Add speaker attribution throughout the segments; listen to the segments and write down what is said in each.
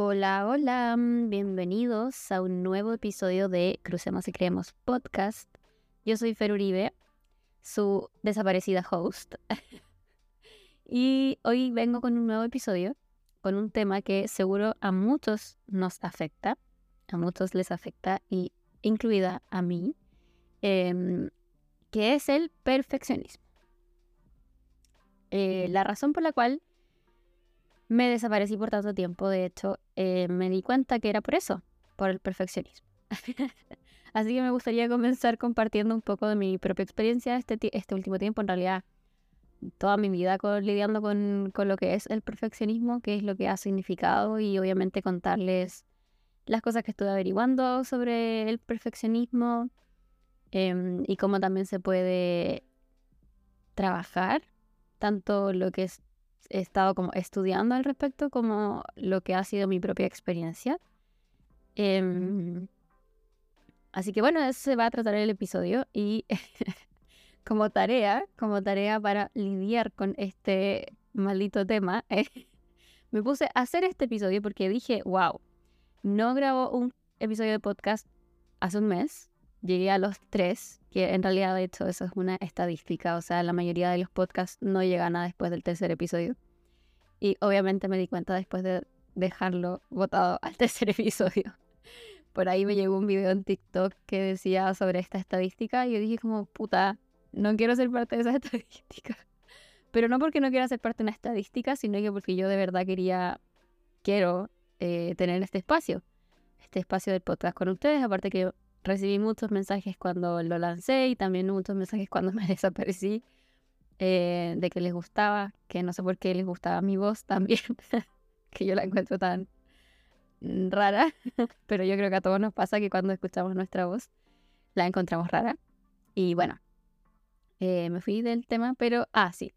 Speaker 1: Hola, hola, bienvenidos a un nuevo episodio de Crucemos y Creemos Podcast. Yo soy Fer Uribe, su desaparecida host. y hoy vengo con un nuevo episodio, con un tema que seguro a muchos nos afecta, a muchos les afecta, y incluida a mí, em, que es el perfeccionismo. Eh, la razón por la cual me desaparecí por tanto tiempo, de hecho, eh, me di cuenta que era por eso, por el perfeccionismo. Así que me gustaría comenzar compartiendo un poco de mi propia experiencia este, este último tiempo, en realidad toda mi vida lidiando con, lo que es el perfeccionismo, qué es lo que ha significado y obviamente contarles las cosas que estuve averiguando sobre el perfeccionismo em, y cómo también se puede trabajar tanto lo que es he estado como estudiando al respecto como lo que ha sido mi propia experiencia. Em, así que bueno, eso se va a tratar el episodio y como tarea, como tarea para lidiar con este maldito tema, me puse a hacer este episodio porque dije, wow, no grabo un episodio de podcast hace un mes, llegué a los tres, que en realidad de hecho eso es una estadística, o sea, la mayoría de los podcasts no llegan a después del tercer episodio. Y obviamente me di cuenta después de dejarlo votado al tercer episodio. Por ahí me llegó un video en TikTok que decía sobre esta estadística y yo dije como, puta, no quiero ser parte de esa estadística. Pero no porque no quiera ser parte de una estadística, sino que porque yo de verdad quería, quiero eh, tener este espacio, este espacio del podcast con ustedes. Aparte que recibí muchos mensajes cuando lo lancé y también muchos mensajes cuando me desaparecí eh, de que les gustaba, que no sé por qué les gustaba mi voz también, que yo la encuentro tan rara, pero yo creo que a todos nos pasa que cuando escuchamos nuestra voz la encontramos rara. Y bueno, eh, me fui del tema, pero, ah, sí.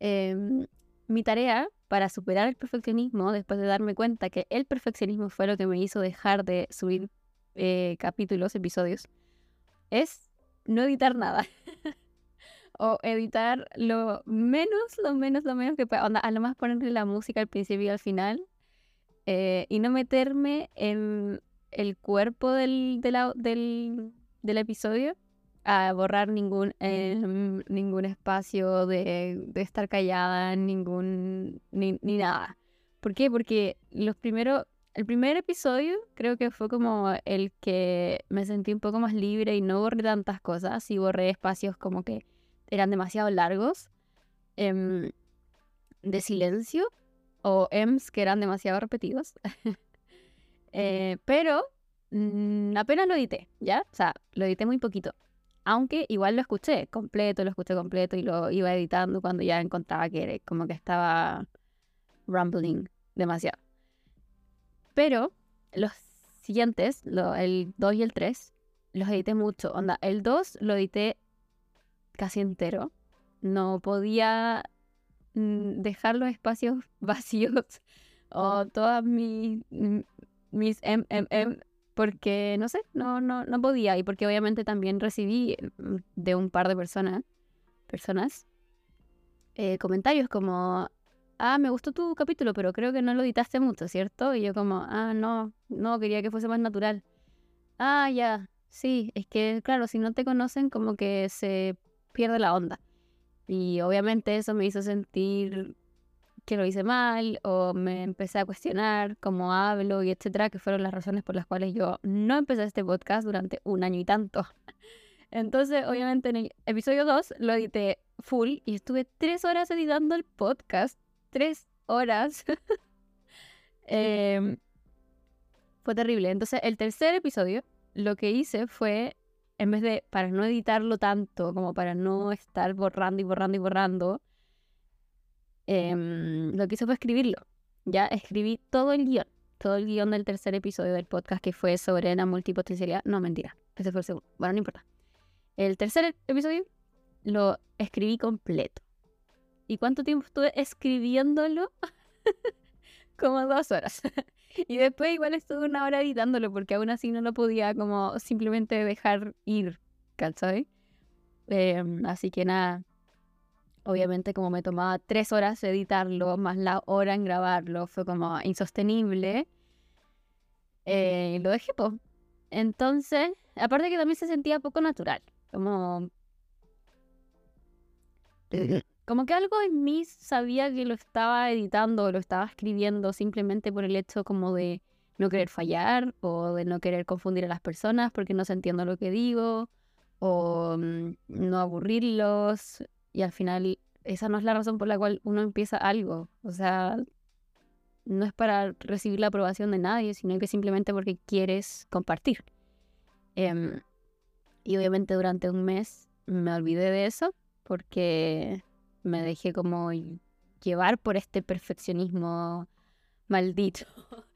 Speaker 1: Em, mi tarea para superar el perfeccionismo, después de darme cuenta que el perfeccionismo fue lo que me hizo dejar de subir eh, capítulos, episodios, es no editar nada. o editar lo menos, lo menos, lo menos que pueda. a lo más ponerle la música al principio y al final. Eh, y no meterme en el cuerpo del, del, del, episodio a borrar ningún, em, ningún espacio de, de, estar callada, ningún, ni, ni, nada. ¿Por qué? Porque los primeros, el primer episodio creo que fue como el que me sentí un poco más libre y no borré tantas cosas y borré espacios como que eran demasiado largos, em, de silencio, o ems que eran demasiado repetidos. Eh, pero mm, apenas lo edité, ¿ya? O sea, lo edité muy poquito. Aunque igual lo escuché completo, lo escuché completo y lo iba editando cuando ya encontraba que como que estaba rumbling demasiado. Pero los siguientes, el 2 y el 3, los edité mucho. Onda, el 2 lo edité casi entero. No podía mm, dejar los espacios vacíos o todas mis, mm, mis MMM porque no sé, no, no, no podía y porque obviamente también recibí mm, de un par de personas, personas eh, comentarios como, ah, me gustó tu capítulo, pero creo que no lo editaste mucho, ¿cierto? Y yo como, ah, no, no, quería que fuese más natural. Ah, ya, sí, es que claro, si no te conocen como que se pierde la onda. Y obviamente eso me hizo sentir que lo hice mal o me empecé a cuestionar cómo hablo y etcétera, que fueron las razones por las cuales yo no empecé este podcast durante un año y tanto. Entonces, obviamente en el episodio 2 lo edité full y estuve tres horas editando el podcast. Tres horas. Em, fue terrible. Entonces, el tercer episodio lo que hice fue en vez de, para no editarlo tanto, como para no estar borrando y borrando y borrando, em, lo que hice fue escribirlo. Ya escribí todo el guion, todo el guion del tercer episodio del podcast que fue sobre la multipotencialidad. No, mentira, ese fue el segundo. Bueno, no importa. El tercer episodio lo escribí completo. ¿Y cuánto tiempo estuve escribiéndolo? como dos horas. y después igual estuve una hora editándolo porque aún así no lo podía como simplemente dejar ir, ¿cachai? Em, así que nada, obviamente como me tomaba tres horas editarlo, más la hora en grabarlo, fue como insostenible. Eh, lo dejé, po. Entonces, aparte que también se sentía poco natural. Como. Como que algo en mí sabía que lo estaba editando lo estaba escribiendo simplemente por el hecho como de no querer fallar o de no querer confundir a las personas porque no se entiende lo que digo o mm, no aburrirlos y al final esa no es la razón por la cual uno empieza algo. O sea, no es para recibir la aprobación de nadie, sino que simplemente porque quieres compartir. Em, y obviamente durante un mes me olvidé de eso porque me dejé como llevar por este perfeccionismo maldito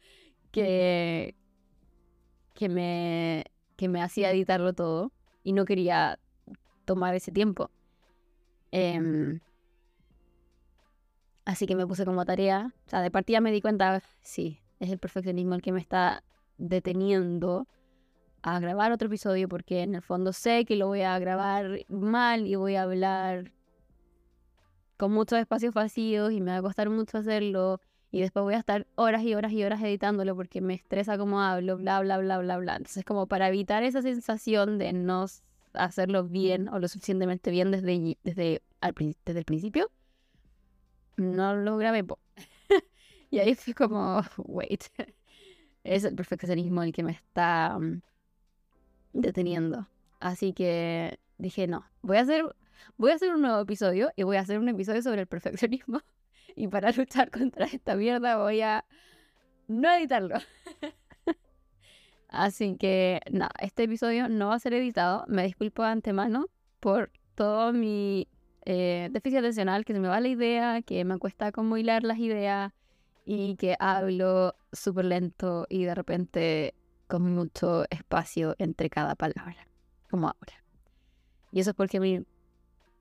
Speaker 1: que, que, me, que me hacía editarlo todo y no quería tomar ese tiempo. Em, así que me puse como tarea, o sea, de partida me di cuenta, sí, es el perfeccionismo el que me está deteniendo a grabar otro episodio porque en el fondo sé que lo voy a grabar mal y voy a hablar con muchos espacios vacíos y me va a costar mucho hacerlo y después voy a estar horas y horas y horas editándolo porque me estresa como hablo, bla, bla, bla, bla, bla. Entonces como para evitar esa sensación de no hacerlo bien o lo suficientemente bien desde, desde, desde el principio, no lo grabé. y ahí fui como, wait, es el perfeccionismo el que me está mm, deteniendo. Así que dije, no, voy a hacer voy a hacer un nuevo episodio y voy a hacer un episodio sobre el perfeccionismo. Y para luchar contra esta mierda voy a no editarlo. Así que, nada, este episodio no va a ser editado. Me disculpo de antemano por todo mi eh, déficit atencional, que se me va la idea, que me cuesta como hilar las ideas y que hablo súper lento y de repente con mucho espacio entre cada palabra, como ahora. Y eso es porque mi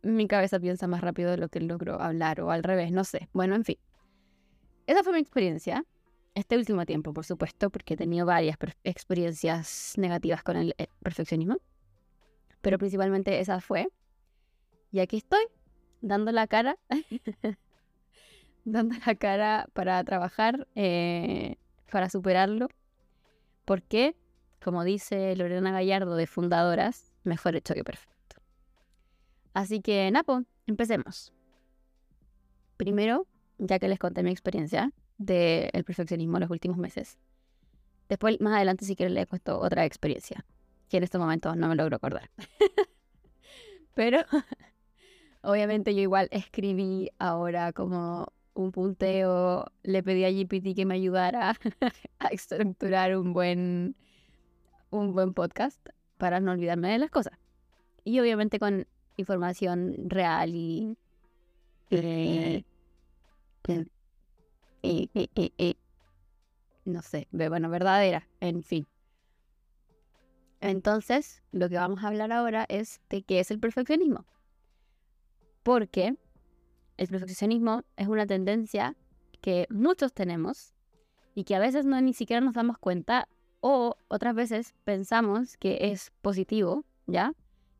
Speaker 1: mi cabeza piensa más rápido de lo que logro hablar o al revés, no sé. Bueno, en fin. Esa fue mi experiencia. Este último tiempo, por supuesto, porque he tenido varias experiencias negativas con el eh, perfeccionismo. Pero principalmente esa fue. Y aquí estoy, dando la cara. dando la cara para trabajar, eh, para superarlo. Porque, como dice Lorena Gallardo de Fundadoras, mejor hecho que perfecto. Así que, Napo, empecemos. Primero, ya que les conté mi experiencia del perfeccionismo en los últimos meses. Después, más adelante, si quieren, les he otra experiencia, que en este momento no me logro acordar. Pero, obviamente, yo igual escribí ahora como un punteo, le pedí a GPT que me ayudara a estructurar un buen, un buen podcast para no olvidarme de las cosas. Y obviamente con información real y, no sé, bueno, verdadera, en fin. Entonces, lo que vamos a hablar ahora es de qué es el perfeccionismo. Porque el perfeccionismo es una tendencia que muchos tenemos y que a veces no ni siquiera nos damos cuenta o otras veces pensamos que es positivo, ¿ya?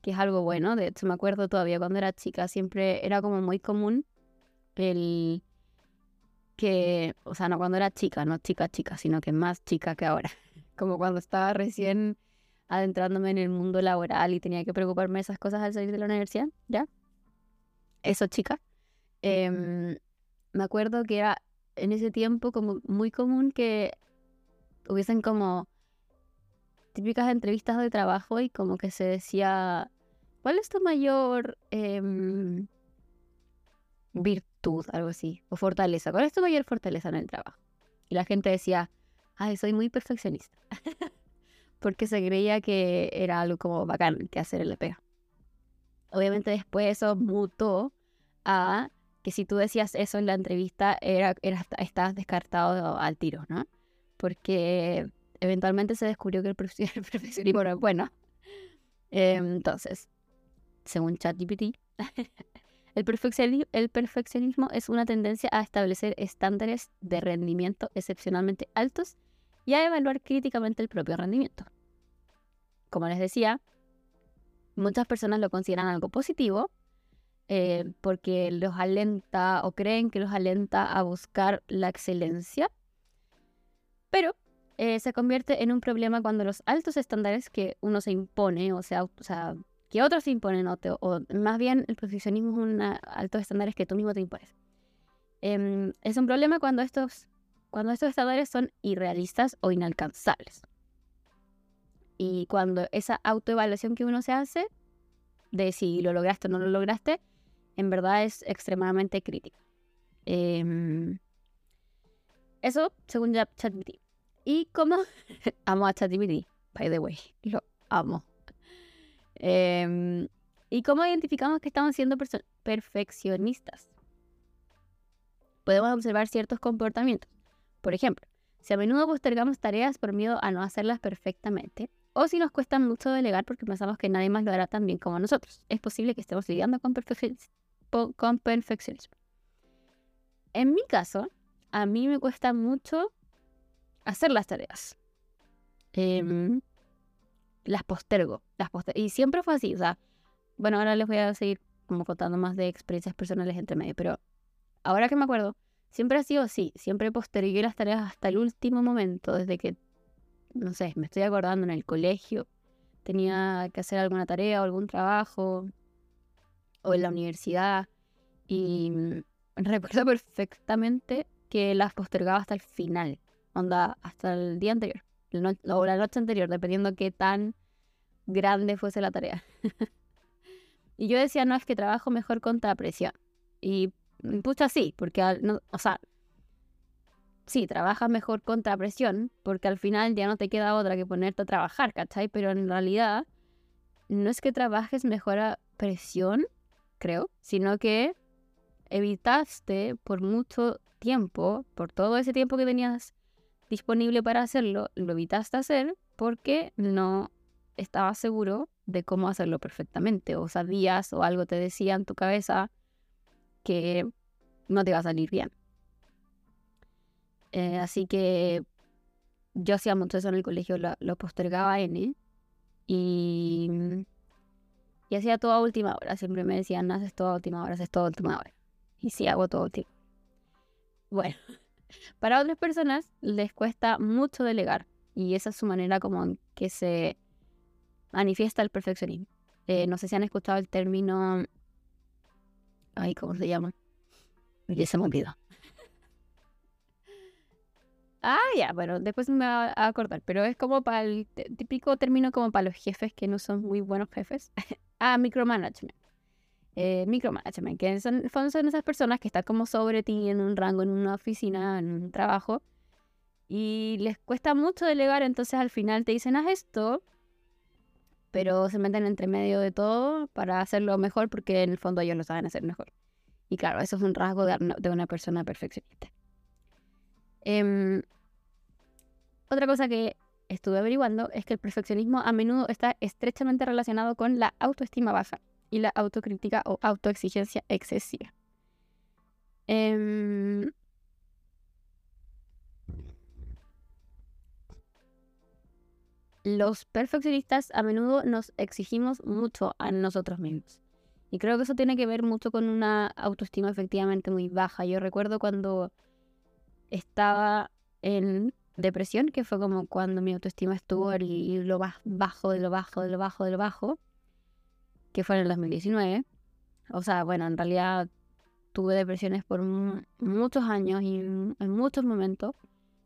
Speaker 1: Que es algo bueno. De hecho, me acuerdo todavía cuando era chica, siempre era como muy común el que, o sea, no cuando era chica, no chica chica, sino que más chica que ahora. Como cuando estaba recién adentrándome en el mundo laboral y tenía que preocuparme de esas cosas al salir de la universidad, ¿ya? Eso, chica. Em, me acuerdo que era en ese tiempo como muy común que hubiesen como típicas entrevistas de trabajo y como que se decía, ¿cuál es tu mayor em, virtud, algo así, o fortaleza? ¿Cuál es tu mayor fortaleza en el trabajo? Y la gente decía, ay, soy muy perfeccionista, porque se creía que era algo como bacán que hacer el pega. Obviamente después eso mutó a que si tú decías eso en la entrevista, era, era, estabas descartado al tiro, ¿no? Porque eventualmente se descubrió que el perfeccionismo era bueno. Em, entonces, según ChatGPT, el, el perfeccionismo es una tendencia a establecer estándares de rendimiento excepcionalmente altos y a evaluar críticamente el propio rendimiento. Como les decía, muchas personas lo consideran algo positivo eh, porque los alenta o creen que los alenta a buscar la excelencia, pero eh, se convierte en un problema cuando los altos estándares que uno se impone, o sea, o sea que otros se imponen, o, o más bien el perfeccionismo es un altos estándares que tú mismo te impones. Em, es un problema cuando estos, cuando estos estándares son irrealistas o inalcanzables. Y cuando esa autoevaluación que uno se hace de si lo lograste o no lo lograste, en verdad es extremadamente crítica. Em, eso según ChatGPT. Y como amo a ChatGPT, by the way, lo amo. Em, y cómo identificamos que estamos siendo perfeccionistas. Podemos observar ciertos comportamientos. Por ejemplo, si a menudo postergamos tareas por miedo a no hacerlas perfectamente, o si nos cuesta mucho delegar porque pensamos que nadie más lo hará tan bien como nosotros. Es posible que estemos lidiando con, con perfeccionismo. En mi caso, a mí me cuesta mucho hacer las tareas. Em, las postergo, las Y siempre fue así, o sea, bueno, ahora les voy a seguir como contando más de experiencias personales entre medio, pero ahora que me acuerdo, siempre ha sido así, siempre postergué las tareas hasta el último momento, desde que, no sé, me estoy acordando en el colegio, tenía que hacer alguna tarea o algún trabajo, o en la universidad, y recuerdo perfectamente que las postergaba hasta el final, onda, hasta el día anterior, o la noche anterior, dependiendo qué tan grande fuese la tarea. y yo decía, no, es que trabajo mejor contra presión. Y pucha, sí, porque, no, o sea, sí, trabajas mejor contra presión, porque al final ya no te queda otra que ponerte a trabajar, ¿cachai? Pero en realidad, no es que trabajes mejor a presión, creo, sino que evitaste por mucho tiempo, por todo ese tiempo que tenías disponible para hacerlo, lo evitaste hacer porque no estabas seguro de cómo hacerlo perfectamente o sabías o algo te decía en tu cabeza que no te iba a salir bien. Eh, así que yo hacía mucho eso en el colegio, lo, postergaba N y, y hacía todo a última hora. Siempre me decían, haces todo última hora, haces todo a última hora. Y sí, hago todo a última Bueno, para otras personas les cuesta mucho delegar y esa es su manera como en que se manifiesta el perfeccionismo. Eh, no sé si han escuchado el término... Ay, ¿cómo se llama? Ya se me olvidó. Ah, ya, bueno, después me va a acordar, pero es como para el típico término como para los jefes que no son muy buenos jefes. ah, micromanagement eh, micromanagement, que son, son esas personas que están como sobre ti en un rango, en una oficina, en un trabajo, y les cuesta mucho delegar, entonces al final te dicen, haz esto, pero se meten entre medio de todo para hacerlo mejor porque en el fondo ellos lo saben hacer mejor. Y claro, eso es un rasgo de, una persona perfeccionista. Em, otra cosa que estuve averiguando es que el perfeccionismo a menudo está estrechamente relacionado con la autoestima baja y la autocrítica o autoexigencia excesiva. Em, los perfeccionistas a menudo nos exigimos mucho a nosotros mismos. Y creo que eso tiene que ver mucho con una autoestima efectivamente muy baja. Yo recuerdo cuando estaba en depresión, que fue como cuando mi autoestima estuvo en lo más bajo, de lo bajo, de lo bajo, de lo bajo que fue en el 2019. O sea, bueno, en realidad tuve depresiones por muchos años y en muchos momentos,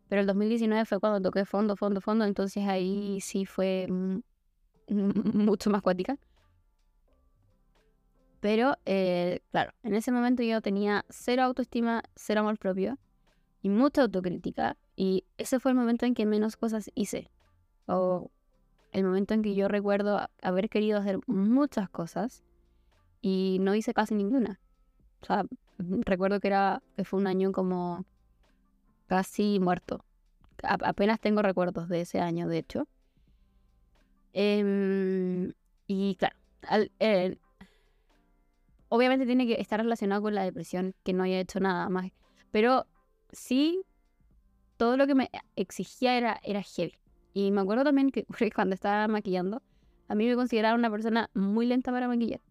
Speaker 1: pero el 2019 fue cuando toqué fondo, fondo, fondo, entonces ahí sí fue mucho más cuática. Pero, eh, claro, en ese momento yo tenía cero autoestima, cero amor propio y mucha autocrítica. Y ese fue el momento en que menos cosas hice. O el momento en que yo recuerdo haber querido hacer muchas cosas y no hice casi ninguna. O sea, recuerdo que era que fue un año como casi muerto. apenas tengo recuerdos de ese año, de hecho. Em, y claro, eh, obviamente tiene que estar relacionado con la depresión, que no haya hecho nada más. Pero sí, todo lo que me exigía era, era heavy. Y me acuerdo también que cuando estaba maquillando, a mí me consideraron una persona muy lenta para maquillar.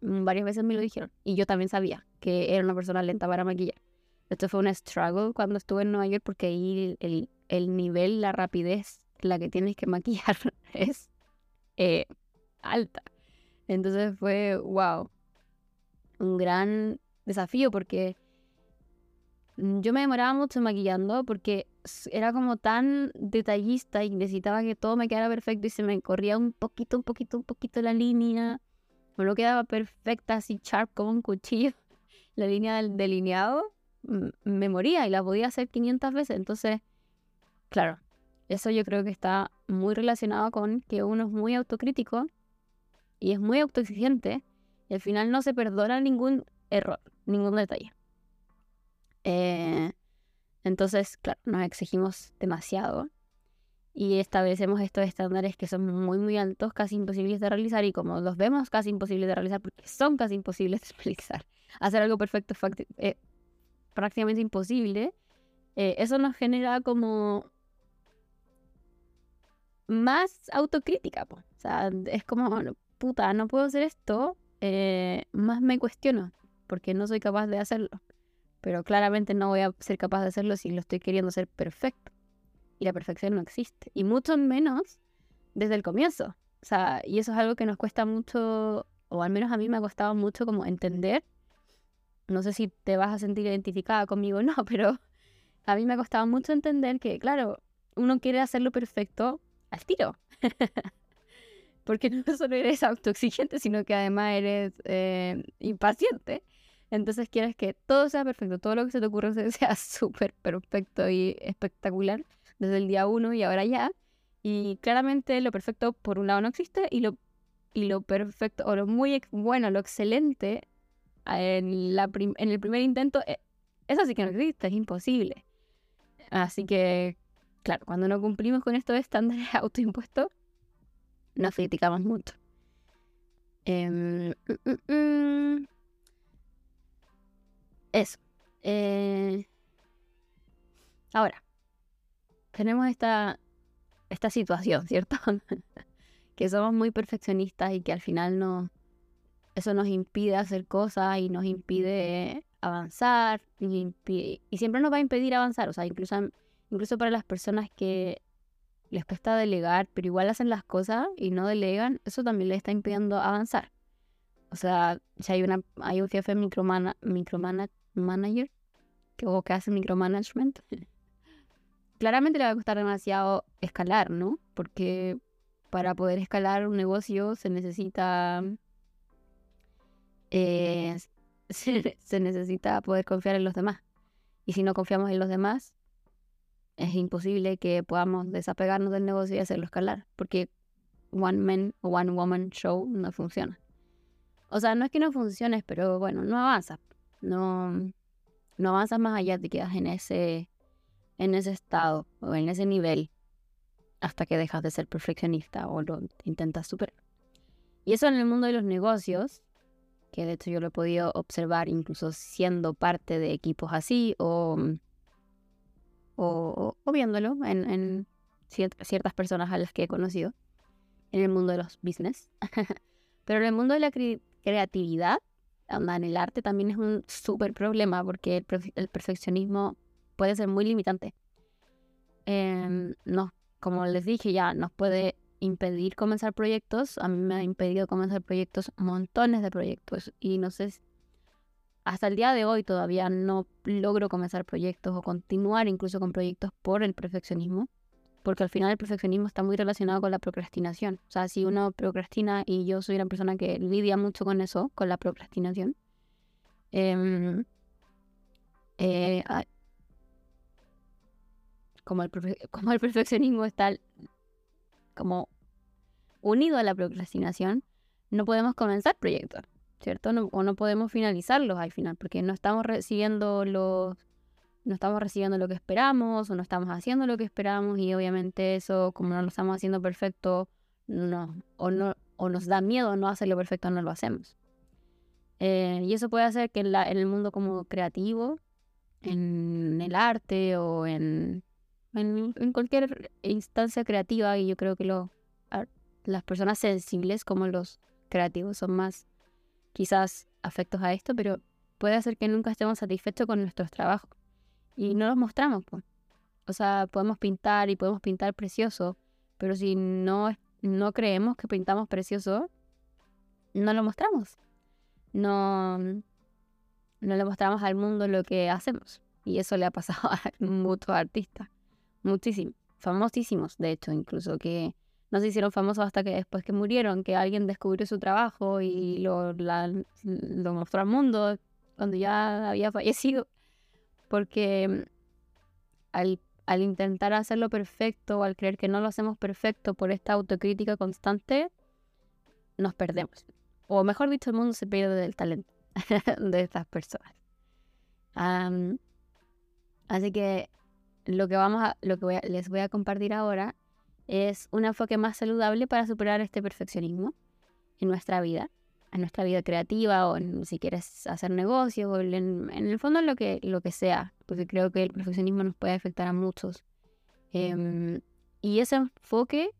Speaker 1: Mm, varias veces me lo dijeron. Y yo también sabía que era una persona lenta para maquillar. Esto fue un struggle cuando estuve en Nueva York porque ahí el, el nivel, la rapidez, la que tienes que maquillar es eh, alta. Entonces fue, wow, un gran desafío porque yo me demoraba mucho maquillando porque era como tan detallista y necesitaba que todo me quedara perfecto y se me corría un poquito, un poquito, un poquito la línea. No quedaba perfecta, así sharp como un cuchillo. La línea del delineado me moría y la podía hacer 500 veces. Entonces, claro, eso yo creo que está muy relacionado con que uno es muy autocrítico y es muy autoexigente y al final no se perdona ningún error, ningún detalle. Eh, entonces, claro, nos exigimos demasiado y establecemos estos estándares que son muy, muy altos, casi imposibles de realizar y como los vemos casi imposibles de realizar porque son casi imposibles de realizar, hacer algo perfecto es eh, prácticamente imposible, eh, eso nos genera como más autocrítica. O sea, es como, puta, no puedo hacer esto, más me cuestiono porque no soy capaz de hacerlo pero claramente no voy a ser capaz de hacerlo si lo estoy queriendo hacer perfecto. Y la perfección no existe, y mucho menos desde el comienzo. O sea, y eso es algo que nos cuesta mucho, o al menos a mí me ha costado mucho como entender. No sé si te vas a sentir identificada conmigo o no, pero a mí me ha costado mucho entender que, claro, uno quiere hacerlo perfecto al tiro. Porque no solo eres autoexigente, sino que además eres eh, impaciente. Entonces quieres que todo sea perfecto, todo lo que se te ocurra sea súper perfecto y espectacular desde el día uno y ahora ya. Y claramente lo perfecto por un lado no existe y lo, y lo perfecto o lo muy bueno, lo excelente en, la en el primer intento, eh, eso sí que no existe, es imposible. Así que, claro, cuando no cumplimos con estos estándares autoimpuestos, nos criticamos mucho. Em, mm, mm, mm. Eso. Eh, ahora, tenemos esta, esta situación, ¿cierto? que somos muy perfeccionistas y que al final no, eso nos impide hacer cosas y nos impide avanzar y, y siempre nos va a impedir avanzar. O sea, incluso, incluso para las personas que les cuesta delegar, pero igual hacen las cosas y no delegan, eso también les está impidiendo avanzar. O sea, si hay, una, hay un jefe micromana, micromana, manager que, o que hace micromanagement, claramente le va a costar demasiado escalar, ¿no? Porque para poder escalar un negocio se necesita eh, se, necesita poder confiar en los demás. Y si no confiamos en los demás, es imposible que podamos desapegarnos del negocio y hacerlo escalar, porque one man o one woman show no funciona. O sea, no es que no funcione, pero bueno, no avanza no, no avanzas más allá, te quedas en ese, en ese estado o en ese nivel hasta que dejas de ser perfeccionista o lo intentas superar. Y eso en el mundo de los negocios, que de hecho yo lo he podido observar incluso siendo parte de equipos así o, o, viéndolo en, ciertas personas a las que he conocido en el mundo de los business. Pero en el mundo de la creatividad, en el arte también es un súper problema porque el, perfeccionismo puede ser muy limitante. Em, como les dije ya, nos puede impedir comenzar proyectos. A mí me ha impedido comenzar proyectos, montones de proyectos. Y no sé, hasta el día de hoy todavía no logro comenzar proyectos o continuar incluso con proyectos por el perfeccionismo porque al final el perfeccionismo está muy relacionado con la procrastinación. O sea, si uno procrastina y yo soy una persona que lidia mucho con eso, con la procrastinación, em, eh, como, el como el perfeccionismo está como unido a la procrastinación, no podemos comenzar proyectos, ¿cierto? o no podemos finalizarlos al final, porque no estamos recibiendo los no estamos recibiendo lo que esperamos o no estamos haciendo lo que esperamos y obviamente eso, como no lo estamos haciendo perfecto, no, o, no, o nos da miedo no hacerlo perfecto, no lo hacemos. Eh, y eso puede hacer que en, el mundo como creativo, en el arte o en, en, cualquier instancia creativa, y yo creo que lo, las personas sensibles como los creativos son más quizás afectos a esto, pero puede hacer que nunca estemos satisfechos con nuestros trabajos y no los mostramos. O sea, podemos pintar y podemos pintar precioso, pero si no, no creemos que pintamos precioso, no lo mostramos. No, no le mostramos al mundo lo que hacemos. Y eso le ha pasado a muchos artistas. Muchísimos. Famosísimos, de hecho, incluso, que no se hicieron famosos hasta que después que murieron, que alguien descubrió su trabajo y lo, lo mostró al mundo cuando ya había fallecido. Porque al, intentar hacerlo perfecto o al creer que no lo hacemos perfecto por esta autocrítica constante, nos perdemos. O mejor dicho, el mundo se pierde del talento de estas personas. así que lo que vamos a, lo que les voy a compartir ahora es un enfoque más saludable para superar este perfeccionismo en nuestra vida, en nuestra vida creativa o si quieres hacer negocios o en, el fondo lo que, lo que sea, porque creo que el perfeccionismo nos puede afectar a muchos. Em, y ese enfoque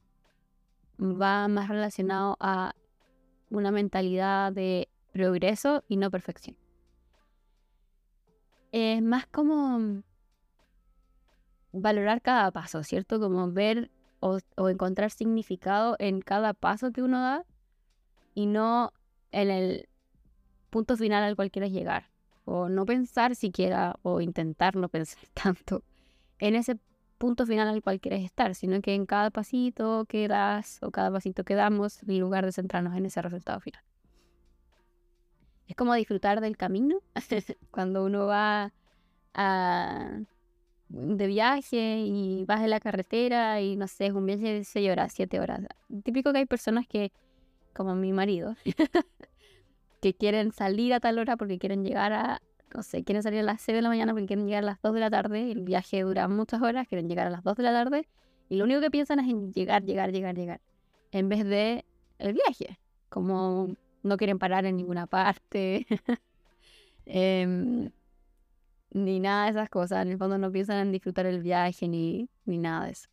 Speaker 1: va más relacionado a una mentalidad de progreso y no perfección. Es más como valorar cada paso, ¿cierto? Como ver o, encontrar significado en cada paso que uno da y no en el punto final al cual quieres llegar. O no pensar siquiera o intentar no pensar tanto en ese punto final al cual quieres estar, sino que en cada pasito que das o cada pasito que damos, en lugar de centrarnos en ese resultado final. Es como disfrutar del camino cuando uno va a, de viaje y vas en la carretera y no sé, es un viaje de 6 horas, 7 horas. Típico que hay personas que, como mi marido, que quieren salir a tal hora porque quieren llegar a, no sé, quieren salir a las 6 de la mañana porque quieren llegar a las 2 de la tarde, el viaje dura muchas horas, quieren llegar a las 2 de la tarde y lo único que piensan es en llegar, llegar, llegar, llegar, en vez de el viaje, como no quieren parar en ninguna parte. eh, ni nada de esas cosas. En el fondo no piensan en disfrutar el viaje ni, ni nada de eso.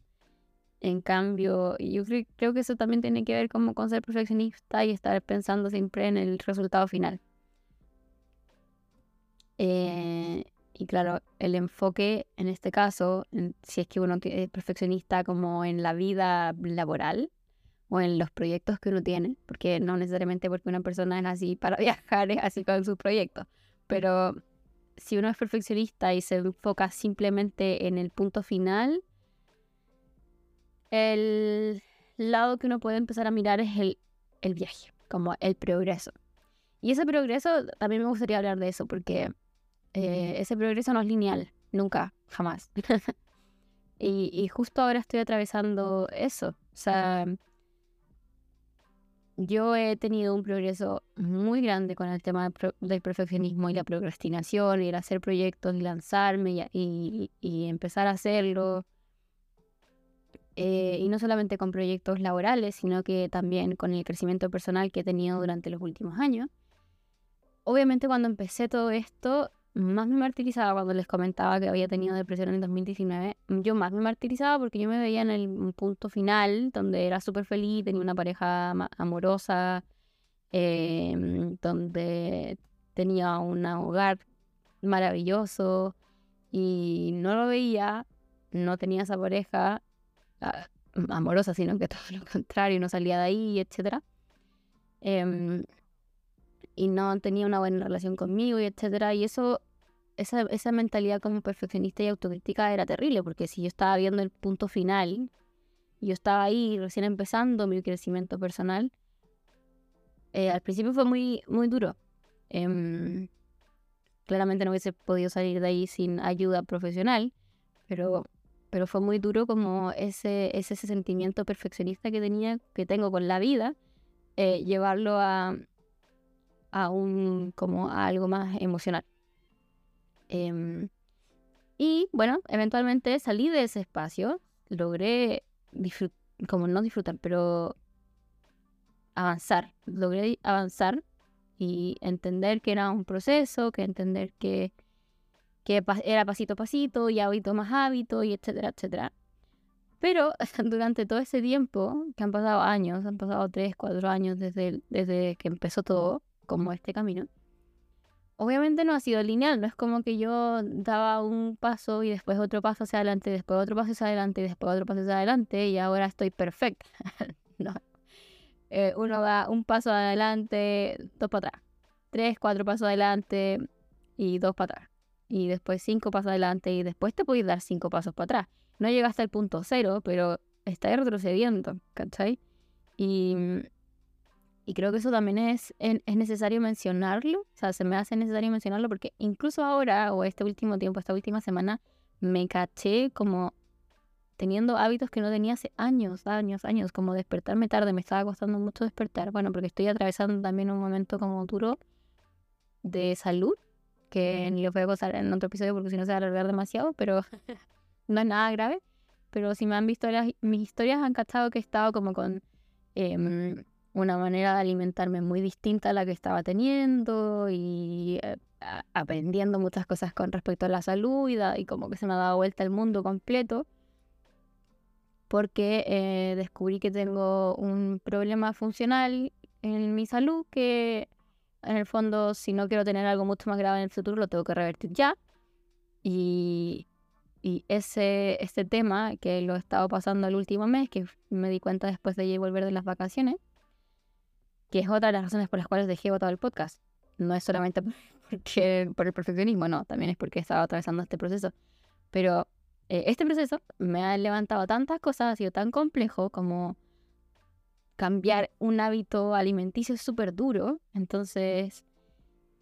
Speaker 1: En cambio, yo creo, que eso también tiene que ver como con ser perfeccionista y estar pensando siempre en el resultado final. Eh, y claro, el enfoque en este caso, si es que uno es perfeccionista como en la vida laboral o en los proyectos que uno tiene, porque no necesariamente porque una persona es así para viajar, es así con sus proyectos, pero si uno es perfeccionista y se enfoca simplemente en el punto final, el lado que uno puede empezar a mirar es el, el viaje, como el progreso. Y ese progreso, también me gustaría hablar de eso, porque eh, ese progreso no es lineal, nunca, jamás. y, y, justo ahora estoy atravesando eso. O sea, yo he tenido un progreso muy grande con el tema del perfeccionismo y la procrastinación y el hacer proyectos y lanzarme y, empezar a hacerlo. Eh, y no solamente con proyectos laborales, sino que también con el crecimiento personal que he tenido durante los últimos años. Obviamente cuando empecé todo esto, más me martirizaba cuando les comentaba que había tenido depresión en 2019. Yo más me martirizaba porque yo me veía en el punto final, donde era súper feliz, tenía una pareja amorosa, em, donde tenía un hogar maravilloso y no lo veía, no tenía esa pareja amorosa, sino que todo lo contrario, no salía de ahí, etc y no tenía una buena relación conmigo y etcétera. Y eso, esa, esa mentalidad como perfeccionista y autocrítica era terrible, porque si yo estaba viendo el punto final, yo estaba ahí recién empezando mi crecimiento personal, eh, al principio fue muy, muy duro. Em, claramente no hubiese podido salir de ahí sin ayuda profesional, pero, pero fue muy duro como ese, ese, sentimiento perfeccionista que tenía, que tengo con la vida, eh, llevarlo a, a un, como algo más emocional. Em, y bueno, eventualmente salí de ese espacio, logré como no disfrutar, pero avanzar, logré avanzar y entender que era un proceso, que entender que, que era pasito a pasito y hábito más hábito y etcétera, etcétera. Pero durante todo ese tiempo, que han pasado años, han pasado tres, cuatro años desde, desde que empezó todo, como este camino, obviamente no ha sido lineal, no es como que yo daba un paso y después otro paso hacia adelante, después otro paso hacia adelante y después otro paso hacia adelante y ahora estoy perfecta. no. Eh, uno da un paso adelante, dos para atrás, tres, cuatro pasos adelante y dos para atrás. Y después cinco pasos adelante y después te puedes dar cinco pasos para atrás. No llegaste al punto cero, pero estás retrocediendo, ¿cachai? Y y creo que eso también es, es, necesario mencionarlo, o sea, se me hace necesario mencionarlo porque incluso ahora o este último tiempo, esta última semana, me caché como teniendo hábitos que no tenía hace años, años, años, como despertarme tarde, me estaba costando mucho despertar, bueno, porque estoy atravesando también un momento como duro de salud, que ni lo voy a gozar en otro episodio porque si no se va a alargar demasiado, pero no es nada grave. Pero si me han visto las, mis historias han cachado que he estado como con em, una manera de alimentarme muy distinta a la que estaba teniendo y eh, aprendiendo muchas cosas con respecto a la salud y, como que se me ha dado vuelta el mundo completo porque eh, descubrí que tengo un problema funcional en mi salud que en el fondo si no quiero tener algo mucho más grave en el futuro lo tengo que revertir ya y, y ese este tema que lo he estado pasando el último mes que me di cuenta después de volver de las vacaciones que es otra de las razones por las cuales dejé votado el podcast. No es solamente porque, por el perfeccionismo, no, también es porque estaba atravesando este proceso. Pero eh, este proceso me ha levantado tantas cosas, ha sido tan complejo como cambiar un hábito alimenticio es súper duro. Entonces,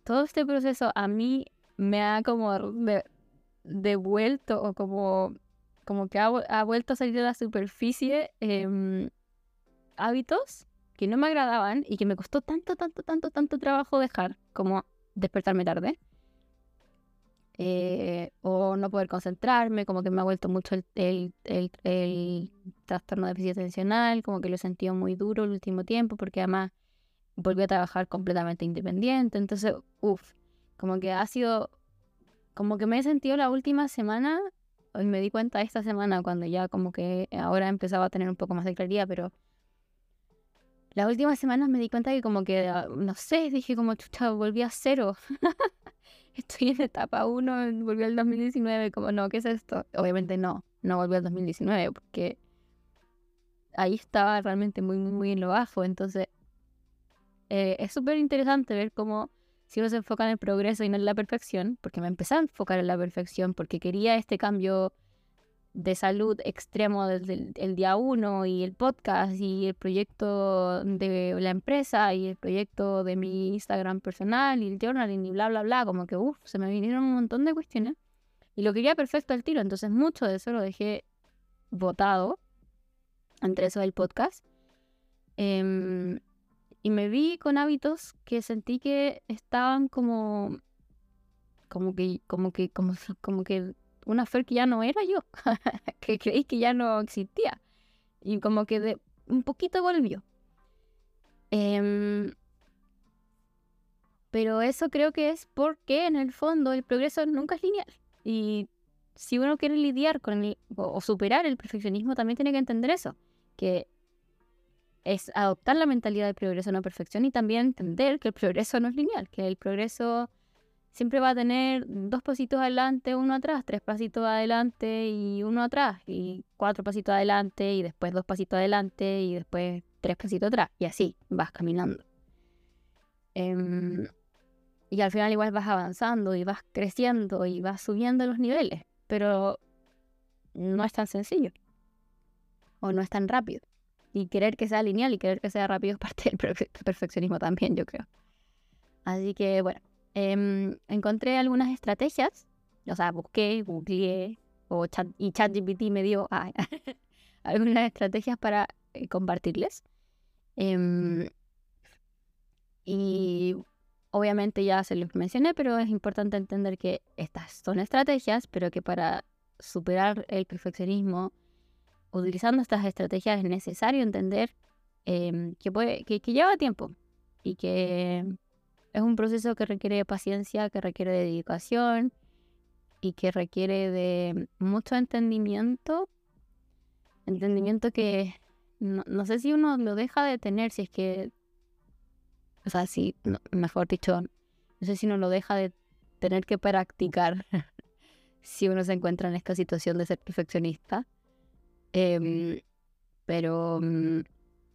Speaker 1: todo este proceso a mí me ha como devuelto o como, como que ha, vuelto a salir de la superficie em, hábitos que no me agradaban y que me costó tanto, tanto, tanto, tanto trabajo dejar, como despertarme tarde. Eh, o no poder concentrarme, como que me ha vuelto mucho el, el, el, trastorno de déficit atencional, como que lo he sentido muy duro el último tiempo, porque además volví a trabajar completamente independiente. Entonces, uff, como que ha sido, como que me he sentido la última semana, hoy me di cuenta esta semana cuando ya como que ahora empezaba a tener un poco más de claridad, pero las últimas semanas me di cuenta que como que, ah, no sé, dije como, chucha, volví a cero. Estoy en etapa 1, volví al 2019, como, no, ¿qué es esto? Obviamente no, no volví al 2019 porque ahí estaba realmente muy, muy, muy en lo bajo. Entonces, eh, es súper interesante ver cómo si uno se enfoca en el progreso y no en la perfección, porque me empecé a enfocar en la perfección, porque quería este cambio de salud extremo desde el, día uno y el podcast y el proyecto de la empresa y el proyecto de mi Instagram personal y el journaling y bla, bla, bla, como que, uff, se me vinieron un montón de cuestiones y lo quería perfecto al tiro, entonces mucho de eso lo dejé votado, entre eso el podcast. Em, y me vi con hábitos que sentí que estaban como como que como que como, como que una Fer que ya no era yo, que creí que ya no existía. Y como que un poquito volvió. Em, pero eso creo que es porque en el fondo el progreso nunca es lineal. Y si uno quiere lidiar con el, o, superar el perfeccionismo, también tiene que entender eso. Que es adoptar la mentalidad de progreso, no perfección, y también entender que el progreso no es lineal, que el progreso siempre va a tener dos pasitos adelante, uno atrás, tres pasitos adelante y uno atrás, y cuatro pasitos adelante y después dos pasitos adelante y después tres pasitos atrás, y así vas caminando. Em, y al final igual vas avanzando y vas creciendo y vas subiendo los niveles, pero no es tan sencillo o no es tan rápido. Y querer que sea lineal y querer que sea rápido es parte del perfeccionismo también, yo creo. Así que bueno, Em, encontré algunas estrategias, o sea, busqué, googleé, o chat, y ChatGPT me dio algunas estrategias para eh, compartirles. Em, y obviamente ya se los mencioné, pero es importante entender que estas son estrategias, pero que para superar el perfeccionismo, utilizando estas estrategias es necesario entender em, que, puede, que lleva tiempo y que es un proceso que requiere paciencia, que requiere dedicación y que requiere de mucho entendimiento. Entendimiento que no, sé si uno lo deja de tener, si es que, o sea, si, mejor dicho, No sé si no lo deja de tener que practicar si uno se encuentra en esta situación de ser perfeccionista. Em, pero, mm,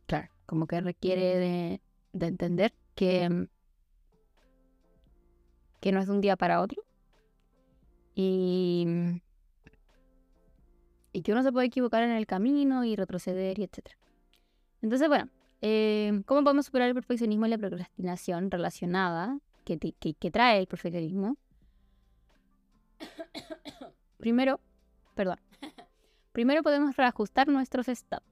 Speaker 1: claro, como que requiere de, de entender que, mm, que no es de un día para otro. Y, y que uno se puede equivocar en el camino y retroceder y etc. Entonces, bueno, em, ¿cómo podemos superar el perfeccionismo y la procrastinación relacionada que, que trae el perfeccionismo? Primero, perdón. Primero podemos reajustar nuestros estándares.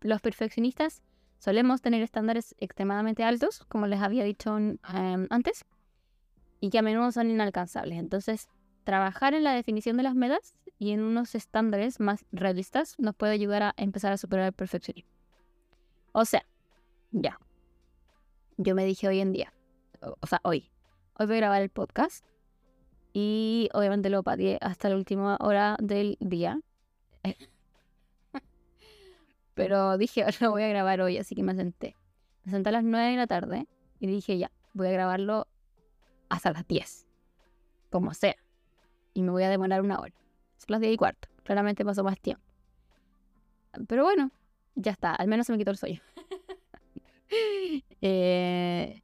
Speaker 1: Los, perfeccionistas solemos tener estándares extremadamente altos, como les había dicho em, antes, y que a menudo son inalcanzables. Entonces, trabajar en la definición de las metas y en unos estándares más realistas nos puede ayudar a empezar a superar el perfeccionismo. O sea, ya. Yo me dije hoy en día, o sea, hoy, hoy voy a grabar el podcast y obviamente lo pateé hasta la última hora del día. Eh, pero dije, lo voy a grabar hoy, así que me senté. Me senté a las 9 de la tarde y dije, ya, voy a grabarlo hasta las 10. Como sea. Y me voy a demorar una hora. Son las 10 y cuarto. Claramente pasó más tiempo. Pero bueno, ya está. Al menos se me quitó el sueño. eh,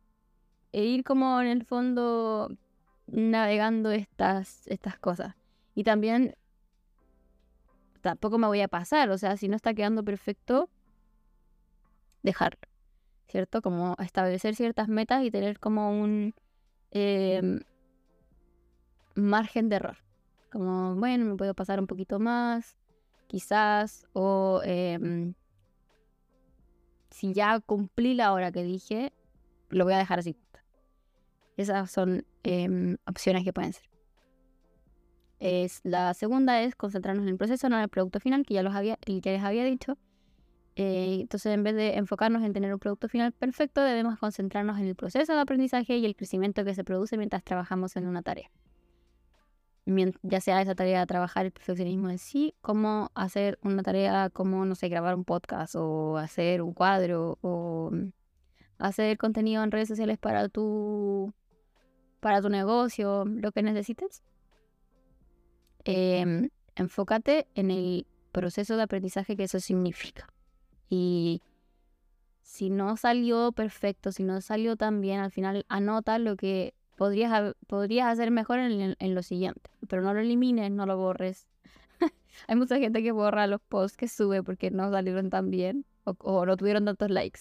Speaker 1: e ir como en el fondo navegando estas, estas cosas. Y también tampoco me voy a pasar, o sea, si no está quedando perfecto, dejarlo, ¿cierto? Como establecer ciertas metas y tener como un em, margen de error. Como, bueno, me puedo pasar un poquito más, quizás, o em, si ya cumplí la hora que dije, lo voy a dejar así. Esas son em, opciones que pueden ser. Es, la segunda es concentrarnos en el proceso, no en el producto final, que ya, los había, ya les había dicho. Eh, entonces, en vez de enfocarnos en tener un producto final perfecto, debemos concentrarnos en el proceso de aprendizaje y el crecimiento que se produce mientras trabajamos en una tarea. ya sea esa tarea de trabajar el perfeccionismo en sí, como hacer una tarea como, no sé, grabar un podcast o hacer un cuadro o mm, hacer contenido en redes sociales para tu, para tu negocio, lo que necesites. Em, enfócate en el proceso de aprendizaje que eso significa. Y si no salió perfecto, si no salió tan bien, al final anota lo que podrías, podrías hacer mejor en, lo siguiente. Pero no lo elimines, no lo borres. Hay mucha gente que borra los posts que sube porque no salieron tan bien o, no tuvieron tantos likes.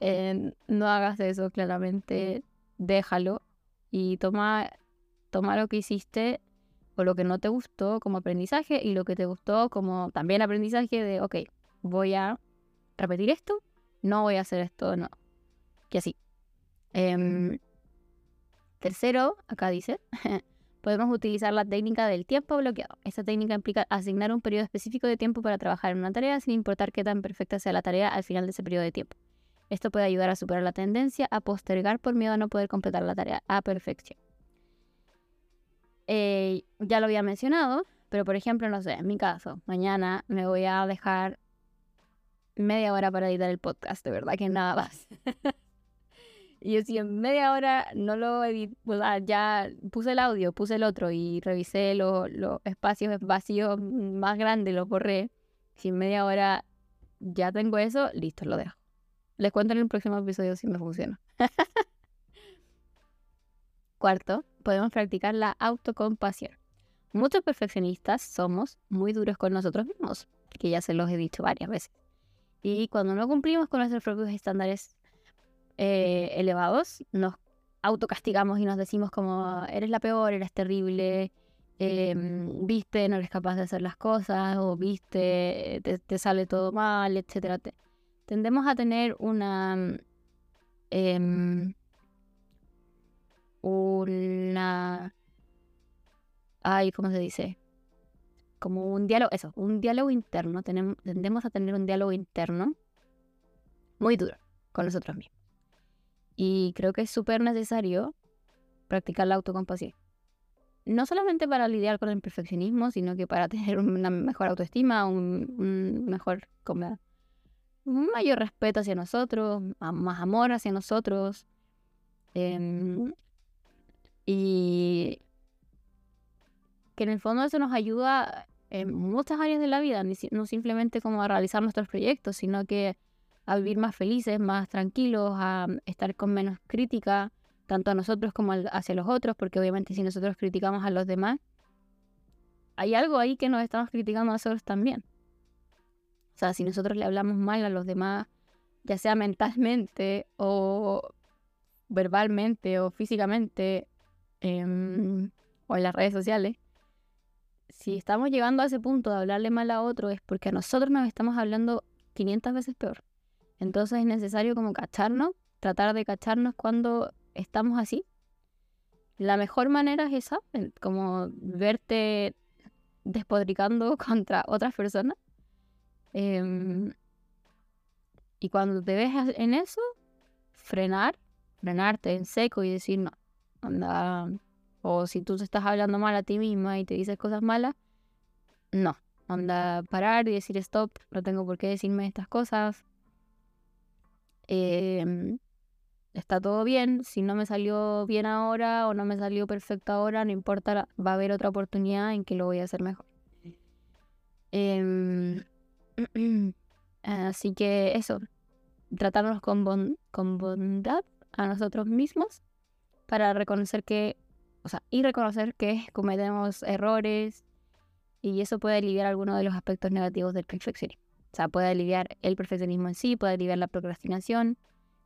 Speaker 1: no hagas eso, claramente déjalo y toma, toma lo que hiciste lo que no te gustó como aprendizaje y lo que te gustó como también aprendizaje de, ok, voy a repetir esto, no voy a hacer esto, no. Que así. Em, tercero, acá dice, podemos utilizar la técnica del tiempo bloqueado. Esta técnica implica asignar un periodo específico de tiempo para trabajar en una tarea sin importar qué tan perfecta sea la tarea al final de ese periodo de tiempo. Esto puede ayudar a superar la tendencia a postergar por miedo a no poder completar la tarea a perfección. Eh, ya lo había mencionado, pero por ejemplo, no sé, en mi caso, mañana me voy a dejar media hora para editar el podcast, de verdad que nada más. y yo si en media hora no lo edité, pues, ah, ya puse el audio, puse el otro y revisé los, espacios vacíos más grandes, los borré. Si en media hora ya tengo eso, listo, lo dejo. Les cuento en el próximo episodio si me funciona. Cuarto, podemos practicar la autocompasión. Muchos perfeccionistas somos muy duros con nosotros mismos, que ya se los he dicho varias veces. Y cuando no cumplimos con nuestros propios estándares eh, elevados, nos autocastigamos y nos decimos como, eres la peor, eres terrible, em, viste, no eres capaz de hacer las cosas, o viste, te, sale todo mal, etc. Tendemos a tener una... Em, una... Ay, ¿cómo se dice? Como un diálogo, eso, un diálogo interno. Tenemos, tendemos a tener un diálogo interno muy duro con nosotros mismos. Y creo que es súper necesario practicar la autocompasión. No solamente para lidiar con el perfeccionismo, sino que para tener una mejor autoestima, un, mejor, como, un mayor respeto hacia nosotros, más amor hacia nosotros, Em, y que en el fondo eso nos ayuda en muchas áreas de la vida, no simplemente como a realizar nuestros proyectos, sino que a vivir más felices, más tranquilos, a estar con menos crítica, tanto a nosotros como hacia los otros, porque obviamente si nosotros criticamos a los demás, hay algo ahí que nos estamos criticando a nosotros también. O sea, si nosotros le hablamos mal a los demás, ya sea mentalmente o verbalmente o físicamente em, o en las redes sociales, si estamos llegando a ese punto de hablarle mal a otro es porque a nosotros nos estamos hablando 500 veces peor. Entonces es necesario como cacharnos, tratar de cacharnos cuando estamos así. La mejor manera es esa, como verte despodricando contra otras personas. Em, y cuando te ves en eso, frenar, frenarte en seco y decir, no, anda, o si tú te estás hablando mal a ti misma y te dices cosas malas, no, anda, parar y decir stop, no tengo por qué decirme estas cosas. Em, está todo bien, si no me salió bien ahora o no me salió perfecto ahora, no importa, va a haber otra oportunidad en que lo voy a hacer mejor. Em, así que eso, tratarnos con, con bondad a nosotros mismos para reconocer que, o sea, y reconocer que cometemos errores y eso puede aliviar algunos de los aspectos negativos del perfeccionismo. O sea, puede aliviar el perfeccionismo en sí, puede aliviar la procrastinación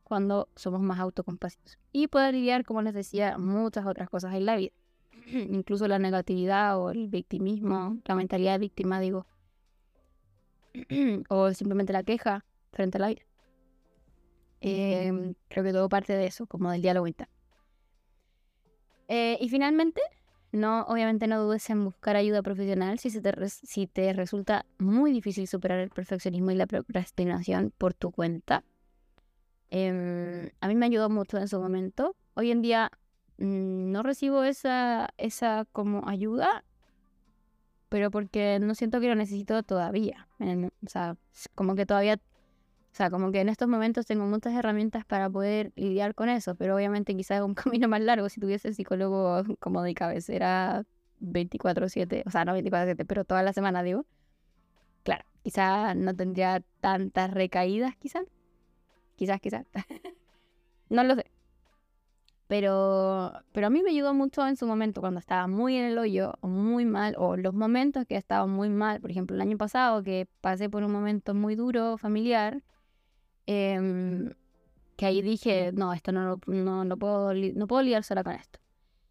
Speaker 1: cuando somos más autocompasivos. Y puede aliviar, como les decía, muchas otras cosas en la vida. Incluso la negatividad o el victimismo, la mentalidad de víctima, digo. o simplemente la queja frente a la vida. Em, creo que todo parte de eso, como del diálogo interno. Eh, y finalmente, no, obviamente no dudes en buscar ayuda profesional si, se te, si te resulta muy difícil superar el perfeccionismo y la procrastinación por tu cuenta. Em, a mí me ayudó mucho en su momento. Hoy en día mm, no recibo esa, esa como ayuda, pero porque no siento que lo necesito todavía. o sea, como que todavía o sea, como que en estos momentos tengo muchas herramientas para poder lidiar con eso, pero obviamente quizás es un camino más largo si tuviese psicólogo como de cabecera 24/7, o sea, no 24/7, pero toda la semana, digo. Claro, quizás no tendría tantas recaídas, quizás. Quizás, quizás. no lo sé. Pero, pero a mí me ayudó mucho en su momento cuando estaba muy en el hoyo o muy mal, o los momentos que estaba muy mal. Por ejemplo, el año pasado que pasé por un momento muy duro familiar Em, que ahí dije, no, esto no, no, no, puedo, no puedo lidiar sola con esto.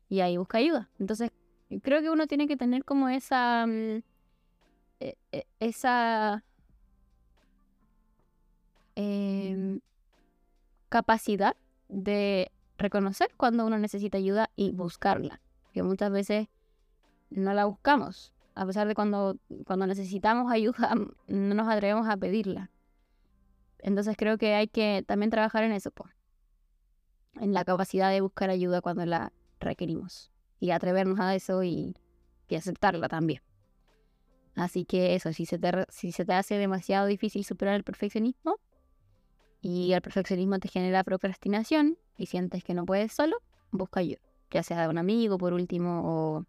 Speaker 1: Y ahí busca ayuda. Entonces, creo que uno tiene que tener como esa, mm, e, e, esa em, capacidad de reconocer cuando uno necesita ayuda y buscarla. Que muchas veces no la buscamos. A pesar de cuando, cuando necesitamos ayuda, no nos atrevemos a pedirla. Entonces creo que hay que también trabajar en eso, en la capacidad de buscar ayuda cuando la requerimos y atrevernos a eso y, aceptarla también. Así que eso, si se, te, si se te hace demasiado difícil superar el perfeccionismo y el perfeccionismo te genera procrastinación y sientes que no puedes solo, busca ayuda, ya sea de un amigo por último o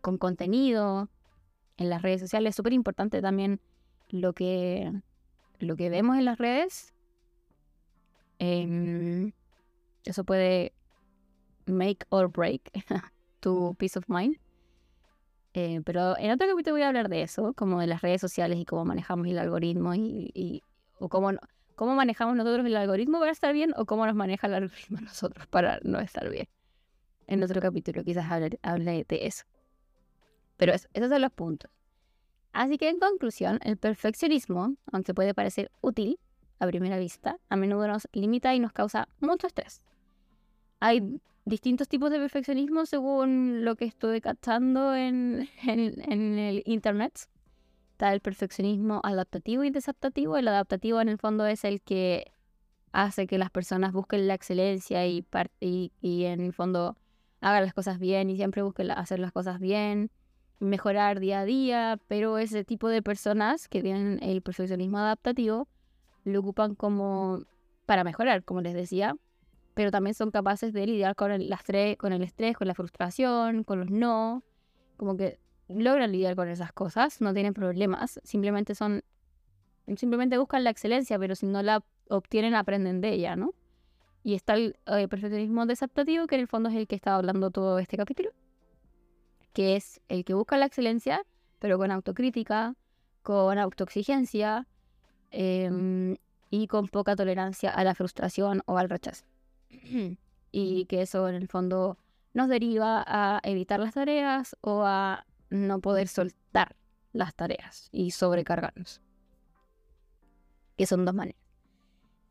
Speaker 1: con contenido en las redes sociales. Es súper importante también lo que lo que vemos en las redes, em, eso puede make or break tu peace of mind. Eh, pero en otro capítulo voy a hablar de eso, como de las redes sociales y cómo manejamos el algoritmo y, o cómo, cómo manejamos nosotros el algoritmo para estar bien o cómo nos maneja el algoritmo nosotros para no estar bien. En otro capítulo quizás hable, hable de eso. Pero eso, esos son los puntos. Así que en conclusión, el perfeccionismo, aunque puede parecer útil a primera vista, a menudo nos limita y nos causa mucho estrés. Hay distintos tipos de perfeccionismo según lo que estuve captando en, el internet. Está el perfeccionismo adaptativo y desadaptativo. El adaptativo en el fondo es el que hace que las personas busquen la excelencia y en el fondo hagan las cosas bien y siempre busquen hacer las cosas bien mejorar día a día, pero ese tipo de personas que tienen el perfeccionismo adaptativo lo ocupan como para mejorar, como les decía, pero también son capaces de lidiar con el, con estrés, con la frustración, con los no, como que logran lidiar con esas cosas, no tienen problemas, simplemente son, simplemente buscan la excelencia, pero si no la obtienen, aprenden de ella, ¿no? Y está el eh, perfeccionismo desadaptativo, que en el fondo es el que estaba hablando todo este capítulo, que es el que busca la excelencia, pero con autocrítica, con autoexigencia em, y con poca tolerancia a la frustración o al rechazo. y que eso en el fondo nos deriva a evitar las tareas o a no poder soltar las tareas y sobrecargarnos. Que son dos maneras.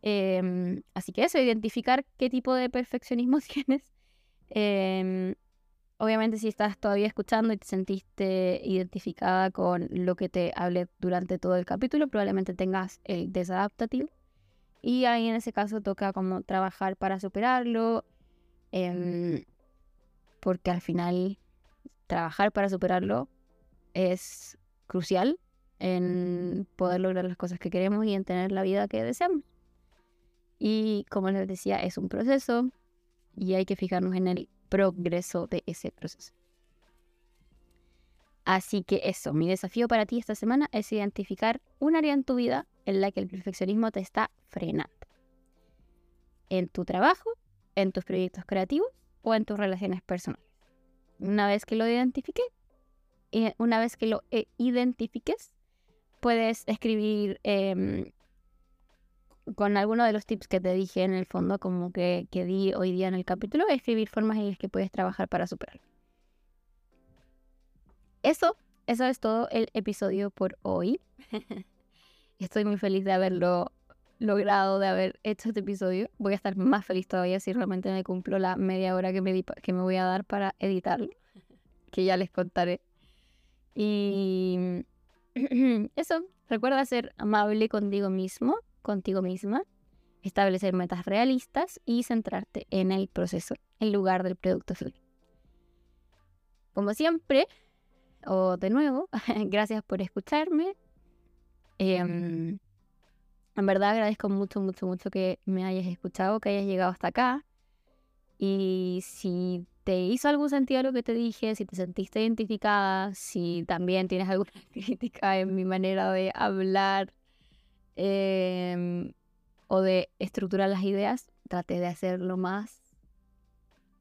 Speaker 1: Em, así que eso, identificar qué tipo de perfeccionismo tienes. Em, obviamente si estás todavía escuchando y te sentiste identificada con lo que te hablé durante todo el capítulo, probablemente tengas el desadaptativo. Y ahí en ese caso toca como trabajar para superarlo. Em, porque al final trabajar para superarlo es crucial en poder lograr las cosas que queremos y en tener la vida que deseamos. Y como les decía, es un proceso y hay que fijarnos en el progreso de ese proceso. Así que eso, mi desafío para ti esta semana es identificar un área en tu vida en la que el perfeccionismo te está frenando. En tu trabajo, en tus proyectos creativos o en tus relaciones personales. Una vez que lo identifiques, una vez que lo eh, identifiques, puedes escribir em, con alguno de los tips que te dije en el fondo, como que, que di hoy día en el capítulo, escribir formas en las que puedes trabajar para superarlo. Eso, eso es todo el episodio por hoy. Estoy muy feliz de haberlo logrado, de haber hecho este episodio. Voy a estar más feliz todavía si realmente me cumplo la media hora que me, que me voy a dar para editarlo, que ya les contaré. Y eso, recuerda ser amable contigo mismo, contigo misma, establecer metas realistas y centrarte en el proceso en lugar del producto final. Como siempre, o de nuevo, gracias por escucharme. Em, en verdad agradezco mucho, mucho, mucho que me hayas escuchado, que hayas llegado hasta acá. Y si te hizo algún sentido lo que te dije, si te sentiste identificada, si también tienes alguna crítica en mi manera de hablar em, o de estructurar las ideas, trate de hacer lo más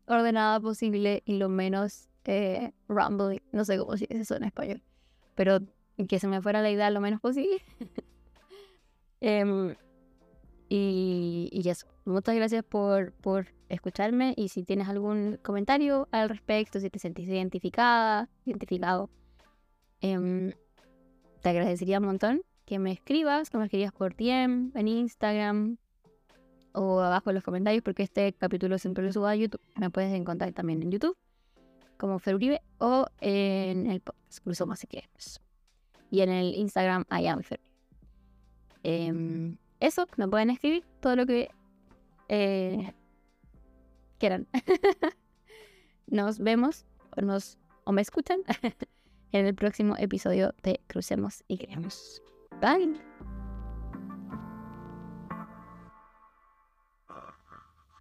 Speaker 1: ordenada posible y lo menos eh, rumbly, no sé cómo se dice eso en español, pero que se me fuera la idea lo menos posible. Em, y, y, eso, muchas gracias por, por escucharme y si tienes algún comentario al respecto, si te sentís identificada, identificado, em, te agradecería un montón que me escribas, que me escribas por DM, en Instagram o abajo en los comentarios, porque este capítulo siempre lo subo a YouTube. Me puedes encontrar también en YouTube como Feruribe o en el podcast Cruzó Más quieres. Y en el Instagram I am em, eso, me pueden escribir todo lo que eh, quieran. nos vemos o, nos, o me escuchan en el próximo episodio de Crucemos y Creamos. Bye.